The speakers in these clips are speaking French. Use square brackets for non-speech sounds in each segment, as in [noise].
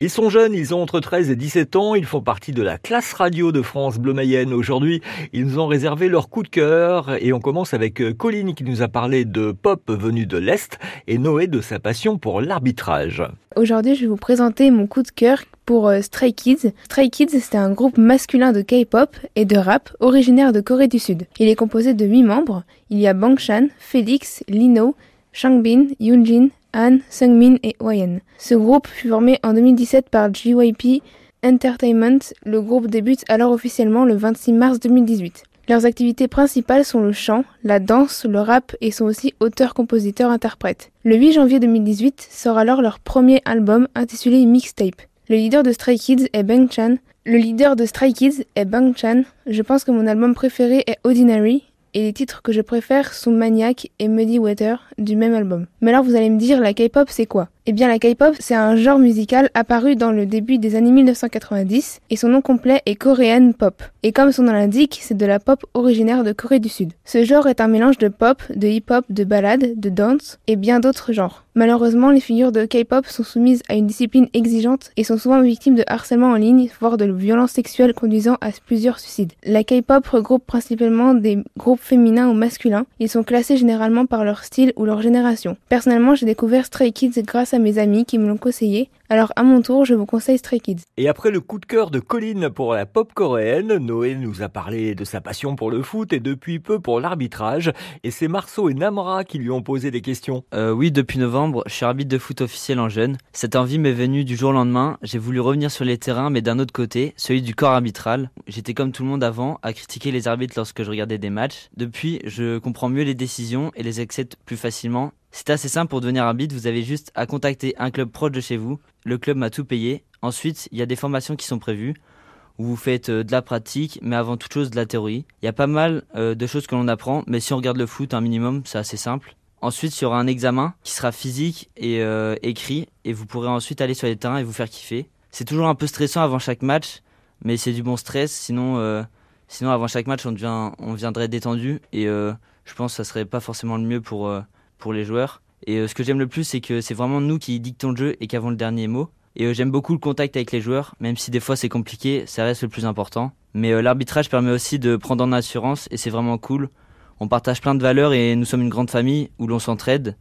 Ils sont jeunes, ils ont entre 13 et 17 ans, ils font partie de la classe radio de France Bleu Mayenne. Aujourd'hui, ils nous ont réservé leur coup de cœur et on commence avec euh, Colline qui nous a parlé de pop venu de l'Est et Noé de sa passion pour l'arbitrage. Aujourd'hui, je vais vous présenter mon coup de cœur pour euh, Stray Kids. Stray Kids, c'est un groupe masculin de K-pop et de rap originaire de Corée du Sud. Il est composé de 8 membres. Il y a Bangshan, Félix, Lino, Changbin, Yoonjin, Han, Sungmin et Hwayen. Ce groupe fut formé en 2017 par JYP Entertainment. Le groupe débute alors officiellement le 26 mars 2018. Leurs activités principales sont le chant, la danse, le rap et sont aussi auteurs, compositeurs, interprètes. Le 8 janvier 2018 sort alors leur premier album intitulé Mixtape. Le leader de Stray Kids est Bang Chan. Le leader de Stray Kids est Bang Chan. Je pense que mon album préféré est Ordinary et les titres que je préfère sont Maniac et Muddy Water du même album. Mais alors vous allez me dire, la K-pop c'est quoi? Eh bien la K-pop c'est un genre musical apparu dans le début des années 1990 et son nom complet est Korean Pop. Et comme son nom l'indique, c'est de la pop originaire de Corée du Sud. Ce genre est un mélange de pop, de hip-hop, de ballade, de dance et bien d'autres genres. Malheureusement, les figures de K-pop sont soumises à une discipline exigeante et sont souvent victimes de harcèlement en ligne, voire de violences sexuelles conduisant à plusieurs suicides. La K-pop regroupe principalement des groupes féminins ou masculins. Ils sont classés généralement par leur style ou leur génération. Personnellement, j'ai découvert Stray Kids grâce à mes amis qui me l'ont conseillé alors à mon tour, je vous conseille Stray Kids. Et après le coup de cœur de Colline pour la pop coréenne, Noé nous a parlé de sa passion pour le foot et depuis peu pour l'arbitrage. Et c'est Marceau et Namra qui lui ont posé des questions. Euh, oui, depuis novembre, je suis arbitre de foot officiel en jeune. Cette envie m'est venue du jour au lendemain. J'ai voulu revenir sur les terrains, mais d'un autre côté, celui du corps arbitral. J'étais comme tout le monde avant, à critiquer les arbitres lorsque je regardais des matchs. Depuis, je comprends mieux les décisions et les accepte plus facilement c'est assez simple pour devenir arbitre, vous avez juste à contacter un club proche de chez vous. Le club m'a tout payé. Ensuite, il y a des formations qui sont prévues où vous faites euh, de la pratique, mais avant toute chose de la théorie. Il y a pas mal euh, de choses que l'on apprend, mais si on regarde le foot un minimum, c'est assez simple. Ensuite, il y aura un examen qui sera physique et euh, écrit, et vous pourrez ensuite aller sur les terrains et vous faire kiffer. C'est toujours un peu stressant avant chaque match, mais c'est du bon stress. Sinon, sinon avant chaque match, on, devient, on viendrait détendu, et je pense que ça serait pas forcément le mieux pour pour les joueurs. Et euh, ce que j'aime le plus, c'est que c'est vraiment nous qui dictons le jeu et qui avons le dernier mot. Et euh, j'aime beaucoup le contact avec les joueurs, même si des fois c'est compliqué, ça reste le plus important. Mais euh, l'arbitrage permet aussi de prendre en assurance et c'est vraiment cool. On partage plein de valeurs et nous sommes une grande famille où l'on s'entraide.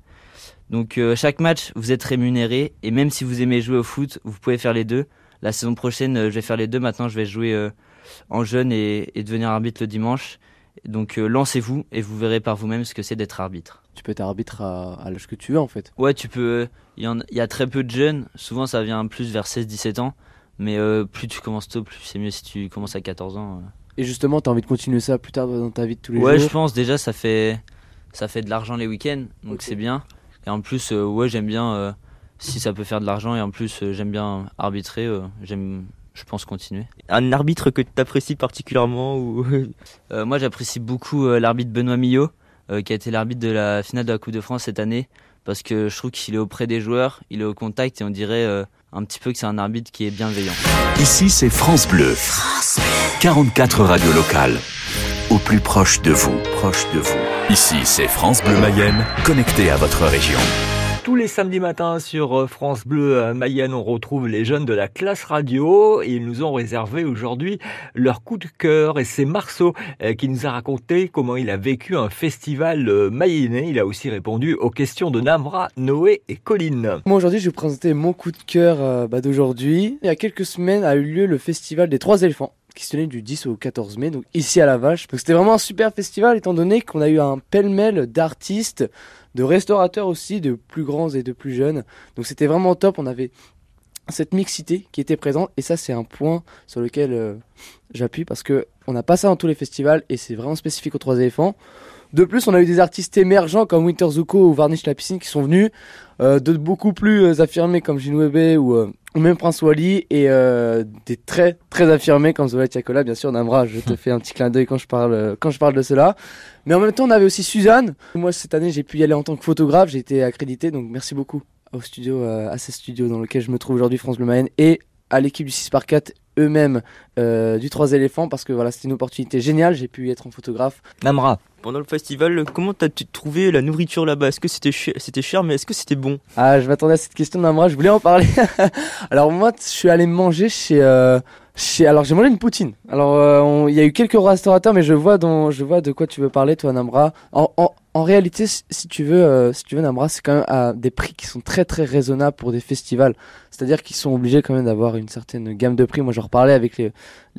Donc chaque match, vous êtes rémunéré et même si vous aimez jouer au foot, vous pouvez faire les deux. La saison prochaine, je vais faire les deux. Maintenant, je vais jouer en jeune et, devenir arbitre le dimanche. Donc lancez-vous et vous verrez par vous-même ce que c'est d'être arbitre. Tu peux être arbitre à, l'âge que tu veux en fait. Ouais, tu peux. Il y, a très peu de jeunes. Souvent, ça vient plus vers 16-17 ans. Mais euh, plus tu commences tôt, plus c'est mieux si tu commences à 14 ans. Euh. Et justement, tu as envie de continuer ça plus tard dans ta vie de tous les jours Ouais, je pense. Déjà, ça fait, ça fait de l'argent les week-ends. Donc c'est bien. Et en plus, ouais, j'aime bien. si ça peut faire de l'argent et en plus, j'aime bien arbitrer. j'aime je pense continuer. Un arbitre que tu apprécies particulièrement ou? Euh, Moi j'apprécie beaucoup euh, l'arbitre Benoît Millot, euh, qui a été l'arbitre de la finale de la Coupe de France cette année, parce que je trouve qu'il est auprès des joueurs, il est au contact et on dirait un petit peu que c'est un arbitre qui est bienveillant. Ici c'est France Bleu. France 44 radios locales. Au plus proche de vous, proche de vous. Ici c'est France Bleu Mayenne, connecté à votre région. Tous les samedis matins sur euh, France Bleu euh, Mayenne, on retrouve les jeunes de la classe radio et ils nous ont réservé aujourd'hui leur coup de cœur et c'est Marceau euh, qui nous a raconté comment il a vécu un festival mayennais. Il a aussi répondu aux questions de Namra, Noé et Colline. Moi aujourd'hui je vais vous présenter mon coup de cœur bah, d'aujourd'hui. Il y a quelques semaines a eu lieu le festival des trois éléphants qui se tenait du 10 au 14 mai, donc ici à la Vache. C'était vraiment un super festival étant donné qu'on a eu un pêle-mêle d'artistes de restaurateurs aussi, de plus grands et de plus jeunes. Donc c'était vraiment top. On avait cette mixité qui était présente et ça c'est un point sur lequel euh, j'appuie parce que on n'a pas ça dans tous les festivals et c'est vraiment spécifique aux trois éléphants. De plus, on a eu des artistes émergents comme Winter Zuko ou Varnish la piscine qui sont venus, euh, de beaucoup plus euh, affirmés comme Jinwebe ou, ou même Prince Wally et des très très affirmés comme Zola Tiakola. Bien sûr, Namra, je te [laughs] fais un petit clin d'œil quand je parle quand je parle de cela. Mais en même temps, on avait aussi Suzanne. Moi, cette année, j'ai pu y aller en tant que photographe. J'ai été accrédité, donc merci beaucoup au studio, euh, à ces studios dans lesquels je me trouve aujourd'hui, France Bleu Mayenne, et à l'équipe du 6 par 4 eux-mêmes euh, du 3 éléphants parce que voilà, c'était une opportunité géniale. J'ai pu y être en photographe. Namra. Pendant le festival, comment t'as-tu trouvé la nourriture là-bas? Est-ce que c'était cher, c'était cher, mais est-ce que c'était bon? Ah, je m'attendais à cette question Namra, je voulais en parler. [laughs] Alors moi, je suis allé manger chez... Euh, chez... Alors j'ai mangé une poutine. Alors euh, il y a eu quelques restaurateurs, mais je vois, dont, je vois de quoi tu veux parler, toi Namra. En, en, en réalité, si tu veux, euh, si tu veux c'est quand même à des prix qui sont très très raisonnables pour des festivals. C'est-à-dire qu'ils sont obligés quand même d'avoir une certaine gamme de prix. Moi, j'en reparlais avec les,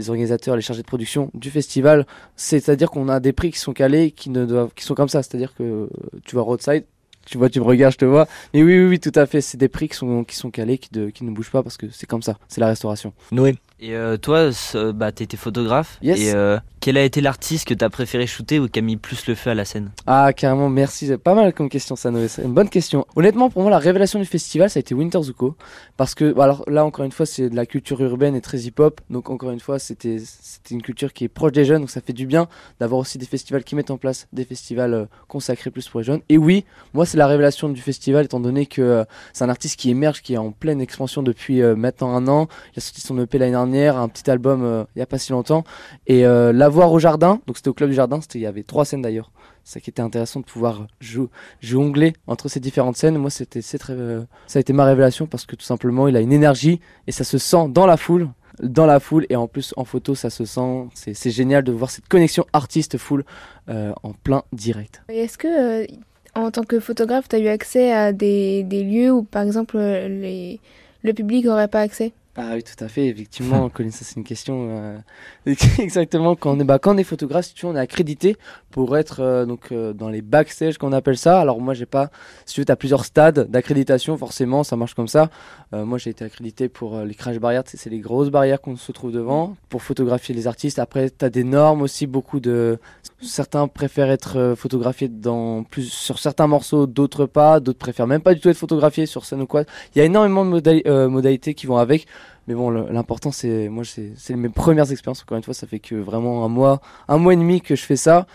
organisateurs, les chargés de production du festival. C'est-à-dire qu'on a des prix qui sont calés, qui ne doivent, qui sont comme ça. C'est-à-dire que euh, tu vas roadside, tu vois, tu me regardes, je te vois. Mais oui, oui, oui, tout à fait. C'est des prix qui sont, qui sont calés, qui ne bougent pas parce que c'est comme ça. C'est la restauration. Noé. Et euh, toi, ce- bah, t'étais photographe. Yes. Et euh, quel a été l'artiste que t'as préféré shooter ou qui a mis plus le feu à la scène? Ah, carrément, merci. Pas mal comme question, ça, Noé. C'est une bonne question. Honnêtement, pour moi, la révélation du festival, ça a été Winter Zuko. Parce que, bah, alors là, encore une fois, c'est de la culture urbaine et très hip-hop. Donc, encore une fois, c'était, c'était une culture qui est proche des jeunes. Donc, ça fait du bien d'avoir aussi des festivals qui mettent en place des festivals euh, consacrés plus pour les jeunes. Et oui, moi, c'est la révélation du festival, étant donné que c'est un artiste qui émerge, qui est en pleine expansion depuis maintenant un an. Il a sorti son EP l'année dernière, un petit album euh, il y a pas si longtemps. Et euh, l'avoir au jardin, donc c'était au club du jardin, il y avait trois scènes d'ailleurs. C'est ça qui était intéressant de pouvoir jou- jongler entre ces différentes scènes. Moi, c'était très, euh, ça a été ma révélation parce que tout simplement, il a une énergie et ça se sent dans la foule, dans la foule et en plus en photo, ça se sent. C'est génial de voir cette connexion artiste-foule euh, en plein direct. Est-ce que, en tant que photographe, tu as eu accès à des, lieux où, par exemple, le public n'aurait pas accès? Ah oui, tout à fait. Effectivement, [laughs] Colin, ça c'est une question. euh, [laughs] exactement. Quand on est, bah, quand on est photographe, si tu veux, on est accrédité pour être euh, donc euh, dans les backstage qu'on appelle ça. Alors moi, j'ai pas. Si tu veux, as plusieurs stades d'accréditation. Forcément, ça marche comme ça. Euh, moi, j'ai été accrédité pour euh, les crash barrières. C'est les grosses barrières qu'on se trouve devant pour photographier les artistes. Après, tu as des normes aussi. Beaucoup de certains préfèrent être euh, photographiés dans plus sur certains morceaux, d'autres pas. D'autres préfèrent même pas du tout être photographiés sur scène ou quoi. Il y a énormément de modali- euh, modalités qui vont avec. Mais bon, l'important, c'est moi, c'est c'est mes premières expériences. Encore une fois, ça fait que vraiment un mois, un mois et demi que je fais ça,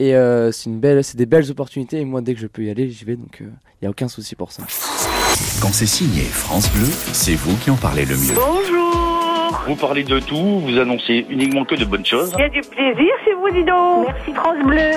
et euh, c'est une belle, c'est des belles opportunités. Et moi, dès que je peux y aller, j'y vais. Donc, il y a aucun souci pour ça. Quand c'est signé France Bleu, c'est vous qui en parlez le mieux. Bonjour Vous parlez de tout, vous annoncez uniquement que de bonnes choses. Il y a du plaisir chez vous, dis donc Merci France Bleu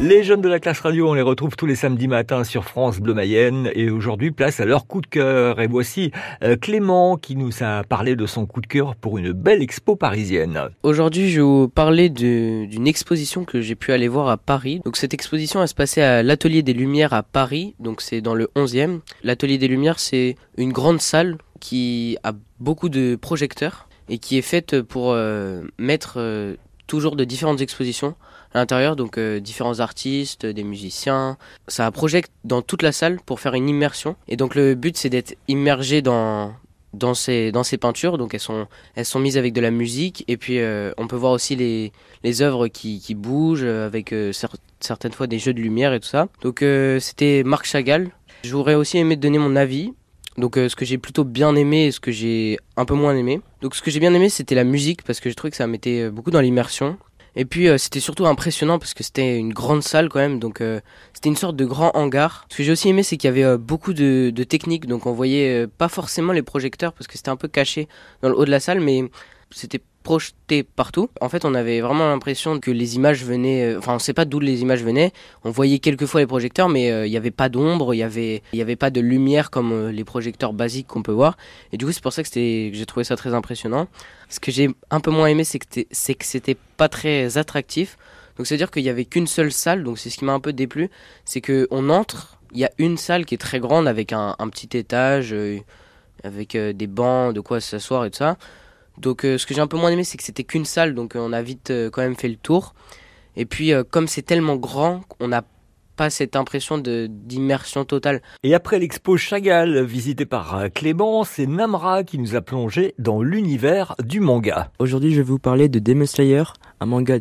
Les jeunes de la classe radio, on les retrouve tous les samedis matins sur France Bleu Mayenne et aujourd'hui place à leur coup de cœur. Et voici euh, Clément qui nous a parlé de son coup de cœur pour une belle expo parisienne. Aujourd'hui, je vais vous parler d'une exposition que j'ai pu aller voir à Paris. Donc cette exposition, elle se passait à l'Atelier des Lumières à Paris, donc c'est dans le 11e. L'Atelier des Lumières, c'est une grande salle qui a beaucoup de projecteurs et qui est faite pour euh, mettre euh, toujours de différentes expositions à l'intérieur, donc euh, différents artistes, des musiciens. Ça projette dans toute la salle pour faire une immersion. Et donc le but, c'est d'être immergé dans dans ces dans ces peintures. Donc elles sont elles sont mises avec de la musique et puis on peut voir aussi les, les œuvres qui, qui bougent avec cer- certaines fois des jeux de lumière et tout ça. Donc c'était Marc Chagall. J'aurais aussi aimé donner mon avis. Donc euh, ce que j'ai plutôt bien aimé et ce que j'ai un peu moins aimé. Donc ce que j'ai bien aimé c'était la musique parce que je trouvais que ça mettait euh, beaucoup dans l'immersion. Et puis euh, c'était surtout impressionnant parce que c'était une grande salle quand même, donc euh, c'était une sorte de grand hangar. Ce que j'ai aussi aimé c'est qu'il y avait euh, beaucoup de, de techniques, donc on voyait euh, pas forcément les projecteurs parce que c'était un peu caché dans le haut de la salle, mais c'était projeté partout. En fait on avait vraiment l'impression que les images venaient, euh, enfin on sait pas d'où les images venaient, on voyait quelquefois les projecteurs mais euh, il n'y avait pas d'ombre, il y avait, y avait pas de lumière comme euh, les projecteurs basiques qu'on peut voir. Et du coup c'est pour ça que, j'ai trouvé ça très impressionnant. Ce que j'ai un peu moins aimé, c'est que c'était- pas très attractif. Donc c'est-à-dire qu'il y avait qu'une seule salle, donc c'est ce qui m'a un peu déplu, c'est que on entre, il y a une salle qui est très grande avec un, petit étage, avec des bancs, de quoi s'asseoir et tout ça. Donc euh, ce que j'ai un peu moins aimé, c'est que c'était qu'une salle, donc euh, on a vite euh, quand même fait le tour. Et puis euh, comme c'est tellement grand, on n'a pas cette impression de d'immersion totale. Et après l'expo Chagall visitée par Clément, c'est Namra qui nous a plongé dans l'univers du manga. Aujourd'hui, je vais vous parler de Demon Slayer, un manga,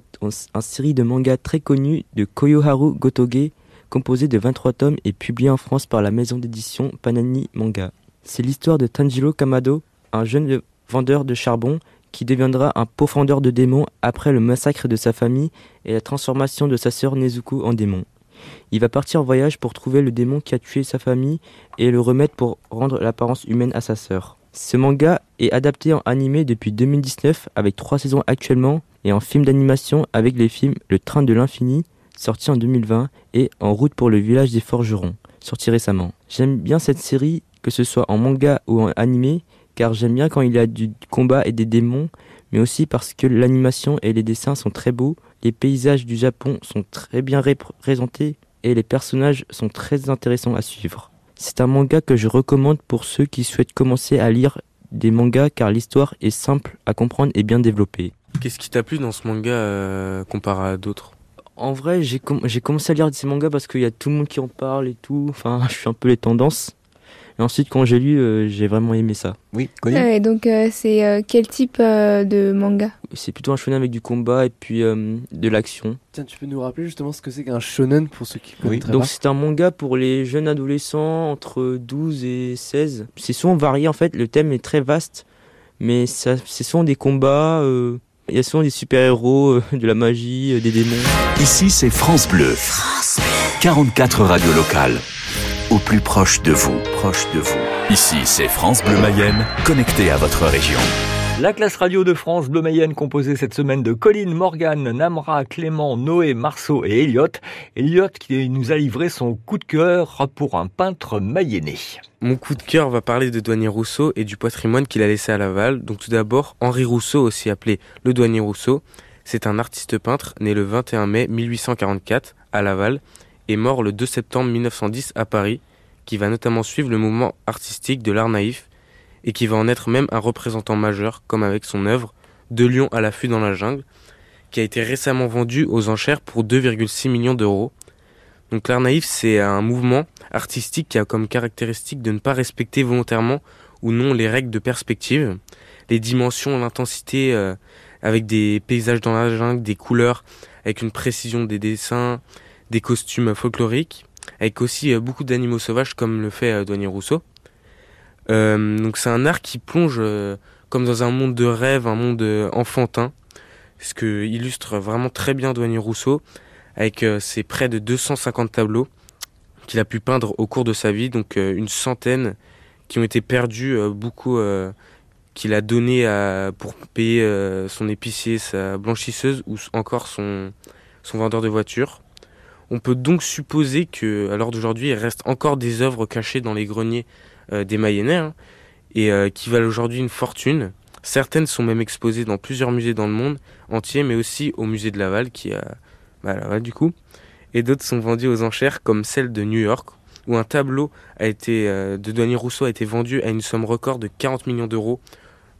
un série de mangas très connu de Koyoharu Gotoge, composé de 23 tomes et publié en France par la maison d'édition Panani Manga. C'est l'histoire de Tanjiro Kamado, un jeune vendeur de charbon qui deviendra un pourfendeur de démons après le massacre de sa famille et la transformation de sa sœur Nezuko en démon. Il va partir en voyage pour trouver le démon qui a tué sa famille et le remettre pour rendre l'apparence humaine à sa sœur. Ce manga est adapté en animé depuis 2019 avec trois saisons actuellement et en film d'animation avec les films Le Train de l'Infini, sorti en 2020, et En route pour le village des forgerons, sorti récemment. J'aime bien cette série, que ce soit en manga ou en animé, car j'aime bien quand il y a du combat et des démons, mais aussi parce que l'animation et les dessins sont très beaux, les paysages du Japon sont très bien représentés et les personnages sont très intéressants à suivre. C'est un manga que je recommande pour ceux qui souhaitent commencer à lire des mangas car l'histoire est simple à comprendre et bien développée. Qu'est-ce qui t'a plu dans ce manga euh, comparé à d'autres? En vrai, j'ai commencé à lire ces mangas parce qu'il y a tout le monde qui en parle et tout. Enfin, [laughs] je suis un peu les tendances. Et ensuite, quand j'ai lu, euh, j'ai vraiment aimé ça. Oui, Et donc, euh, c'est euh, quel type de manga? C'est plutôt un shonen avec du combat et puis de l'action. Tiens, tu peux nous rappeler justement ce que c'est qu'un shonen pour ceux qui Oui, donc c'est un manga pour les jeunes adolescents entre 12 et 16. C'est souvent varié en fait, le thème est très vaste, mais c'est souvent des combats. Il y a souvent des super-héros, de la magie, des démons. Ici, c'est France Bleu. France Bleu. 44 radios locales au plus proche de vous, proche de vous. Ici, c'est France Bleu Mayenne, connecté à votre région. La classe radio de France Bleu Mayenne composée cette semaine de Colline, Morgan, Namra, Clément, Noé, Marceau et Elliot. Elliot qui nous a livré son coup de cœur pour un peintre mayennais. Mon coup de cœur va parler de Douanier Rousseau et du patrimoine qu'il a laissé à Laval. Donc tout d'abord, Henri Rousseau, aussi appelé le Douanier Rousseau, c'est un artiste peintre né le 21 mai 1844 à Laval est mort le 2 septembre 1910 à Paris, qui va notamment suivre le mouvement artistique de l'art naïf et qui va en être même un représentant majeur, comme avec son œuvre De Lion à l'affût dans la jungle, qui a été récemment vendu aux enchères pour 2,6 millions d'euros. Donc l'art naïf, c'est un mouvement artistique qui a comme caractéristique de ne pas respecter volontairement ou non les règles de perspective, les dimensions, l'intensité, euh, avec des paysages dans la jungle, des couleurs, avec une précision des dessins, des costumes folkloriques, avec aussi euh, beaucoup d'animaux sauvages comme le fait euh, Douanier Rousseau. Euh, donc c'est un art qui plonge comme dans un monde de rêve, un monde enfantin, ce que illustre vraiment très bien Douanier Rousseau, avec ses près de 250 tableaux qu'il a pu peindre au cours de sa vie, donc une centaine qui ont été perdus, beaucoup qu'il a donné pour payer son épicier, sa blanchisseuse ou encore son vendeur de voitures. On peut donc supposer que, à l'heure d'aujourd'hui, il reste encore des œuvres cachées dans les greniers euh, des Mayennais hein, et euh, qui valent aujourd'hui une fortune. Certaines sont même exposées dans plusieurs musées dans le monde entier, mais aussi au musée de Laval, qui a bah, Laval du coup. Et d'autres sont vendues aux enchères, comme celle de New York, où un tableau euh, de Douanier Rousseau a été vendu à une somme record de 40 millions d'euros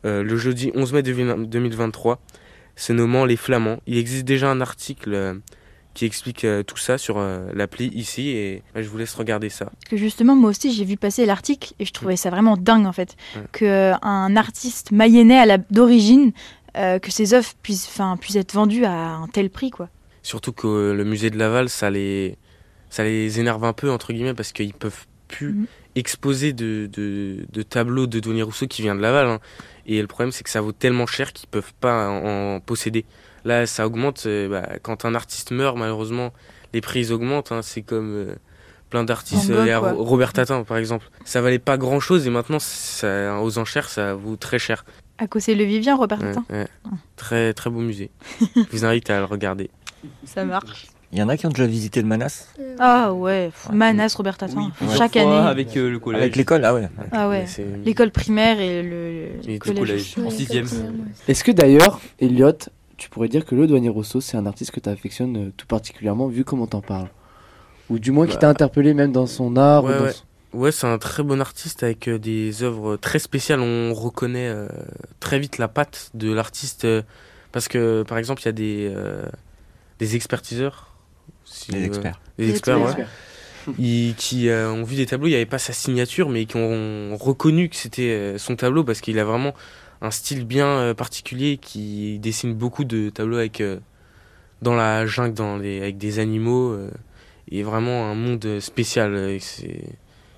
le jeudi 11 mai 2023, se nommant Les Flamands. Il existe déjà un article qui explique euh, tout ça sur euh, l'appli ici et je vous laisse regarder ça. Parce que justement, moi aussi, j'ai vu passer l'article et je trouvais ça vraiment dingue en fait. que Qu'un euh, artiste mayennais d'origine, que ses œuvres puissent, puissent être vendues à un tel prix quoi. Surtout que le musée de Laval, ça les, ça les énerve un peu entre guillemets parce qu'ils peuvent plus mhm. exposer de, de, tableaux de Denis Rousseau qui vient de Laval. Hein. Et le problème, c'est que ça vaut tellement cher qu'ils peuvent pas en posséder. Là, ça augmente. Euh, bah, quand un artiste meurt, malheureusement, les prix augmentent. Hein. c'est comme euh, plein d'artistes. Euh, Robert Tatin, par exemple. Ça valait pas grand chose et maintenant, ça, aux enchères, ça vaut très cher. À c'est le Vivien, Robert Tatin Très, très beau musée. [laughs] Je vous invite à le regarder. Ça marche. Il y en a qui ont déjà visité le Manas? Ah ouais, Manas, Robert Tatin, chaque année. Avec le collège. Avec l'école, ah ouais. Ah ouais, l'école primaire et le, collège. En sixième. Est-ce que d'ailleurs, Elliot, tu pourrais dire que le douanier Rousseau, c'est un artiste que tu affectionnes euh, tout particulièrement, vu comment t'en parles Ou du moins qui t'a bah, interpellé même dans son art Ouais, c'est un très bon artiste avec euh, des œuvres très spéciales. On reconnaît euh, très vite la patte de l'artiste. parce que, par exemple, il y a des, des expertiseurs. des experts. Des experts, ouais. [laughs] qui ont vu des tableaux, il n'y avait pas sa signature, mais qui ont reconnu que c'était son tableau parce qu'il a vraiment un style bien euh, particulier qui dessine beaucoup de tableaux avec euh, dans la jungle, avec des animaux, euh, et vraiment un monde spécial. Et,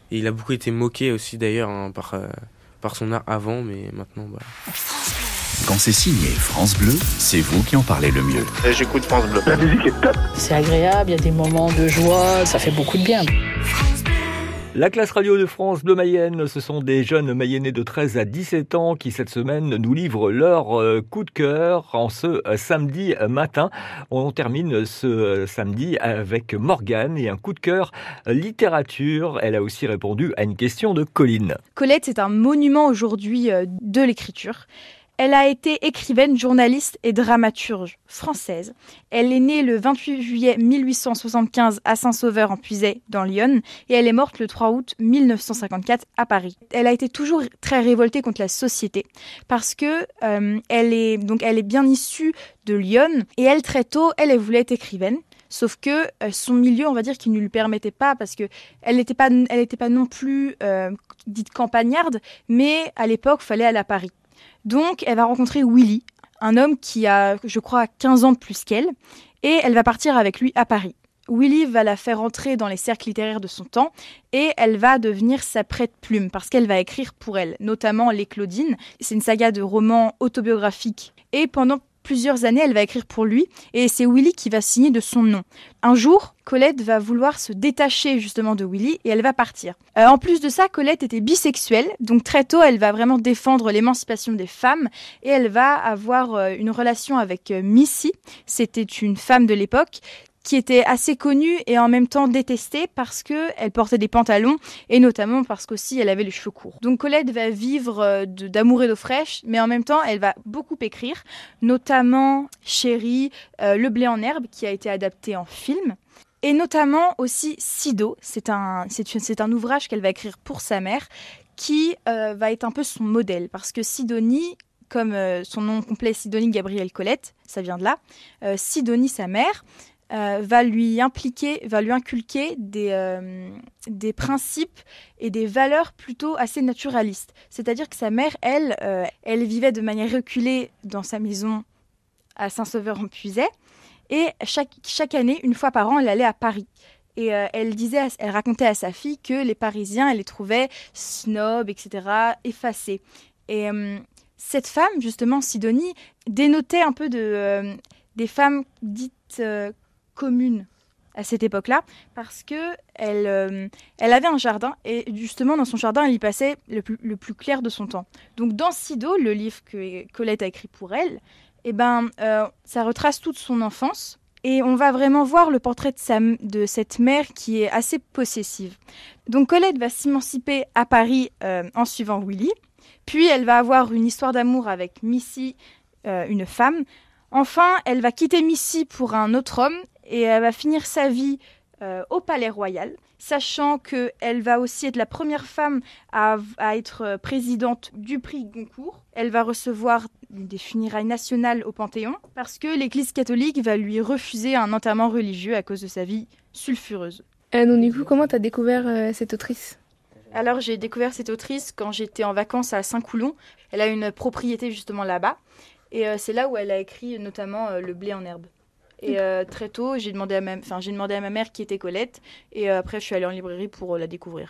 il a beaucoup été moqué aussi d'ailleurs hein, par, par son art avant, mais maintenant. Bah... Quand c'est signé France Bleu, c'est vous qui en parlez le mieux. J'écoute France Bleu. La musique est top. C'est agréable, il y a des moments de joie, ça fait beaucoup de bien. La classe radio de France Bleu Mayenne, ce sont des jeunes mayennais de 13 à 17 ans qui cette semaine nous livrent leur euh, coup de cœur en ce euh, samedi matin. On termine ce euh, samedi avec Morgane et un coup de cœur littérature. Elle a aussi répondu à une question de Colline. Colette est un monument aujourd'hui de l'écriture. Elle a été écrivaine, journaliste et dramaturge française. Elle est née le 28 juillet 1875 à Saint-Sauveur en Puisay, dans Lyon, et elle est morte le 3 août 1954 à Paris. Elle a été toujours très révoltée contre la société parce que euh, elle est donc elle est bien issue de Lyon et elle très tôt elle, elle voulait être écrivaine. Sauf que euh, son milieu, on va dire, qui ne lui permettait pas, parce que elle n'était pas, elle pas non plus euh, dite campagnarde, mais à l'époque, fallait aller à Paris. Donc, elle va rencontrer Willy, un homme qui a, je crois, 15 ans de plus qu'elle, et elle va partir avec lui à Paris. Willy va la faire entrer dans les cercles littéraires de son temps et elle va devenir sa prête-plume parce qu'elle va écrire pour elle, notamment Les Claudines. C'est une saga de romans autobiographiques. Et pendant plusieurs années, elle va écrire pour lui et c'est Willy qui va signer de son nom. Un jour, Colette va vouloir se détacher justement de Willy et elle va partir. Euh, en plus de ça, Colette était bisexuelle, donc très tôt, elle va vraiment défendre l'émancipation des femmes et elle va avoir euh, une relation avec euh, Missy. C'était une femme de l'époque qui était assez connue et en même temps détestée parce que elle portait des pantalons et notamment parce qu'aussi elle avait les cheveux courts. Donc Colette va vivre euh, d'amour et d'eau fraîche, mais en même temps elle va beaucoup écrire, notamment Chérie, euh, Le blé en herbe qui a été adapté en film. Et notamment aussi Sido, c'est un, un ouvrage qu'elle va écrire pour sa mère, qui euh, va être un peu son modèle, parce que Sidonie, comme son nom complet Sidonie Gabrielle Colette, ça vient de là, Sidonie sa mère, euh, va lui impliquer, va lui inculquer des, euh, des principes et des valeurs plutôt assez naturalistes. C'est-à-dire que sa mère, elle, euh, elle vivait de manière reculée dans sa maison à Saint-Sauveur-en-Puisay. Et chaque, chaque année, une fois par an, elle allait à Paris. Et elle disait, elle racontait à sa fille que les Parisiens, elle les trouvait snobs, etc., effacés. Et cette femme, justement, Sidonie, dénotait un peu de, des femmes dites commune à cette époque-là parce que elle, euh, elle avait un jardin et justement dans son jardin elle y passait le plus, clair de son temps. Donc dans Sido, le livre que Colette a écrit pour elle, eh ben euh, ça retrace toute son enfance et on va vraiment voir le portrait de, sa, cette mère qui est assez possessive. Donc Colette va s'émanciper à Paris euh, en suivant Willy, puis elle va avoir une histoire d'amour avec Missy, une femme. Enfin, elle va quitter Missy pour un autre homme et elle va finir sa vie euh, au Palais Royal, sachant qu'elle va aussi être la première femme à, être euh, présidente du prix Goncourt. Elle va recevoir des funérailles nationales au Panthéon parce que l'Église catholique va lui refuser un enterrement religieux à cause de sa vie sulfureuse. Euh, donc du coup, comment tu as découvert cette autrice? Alors j'ai découvert cette autrice quand j'étais en vacances à Saint-Coulon. Elle a une propriété justement là-bas. Et c'est là où elle a écrit notamment Le blé en herbe. Et euh, très tôt, j'ai demandé, à ma... mère qui était Colette. Et euh, après, je suis allée en librairie pour euh, la découvrir.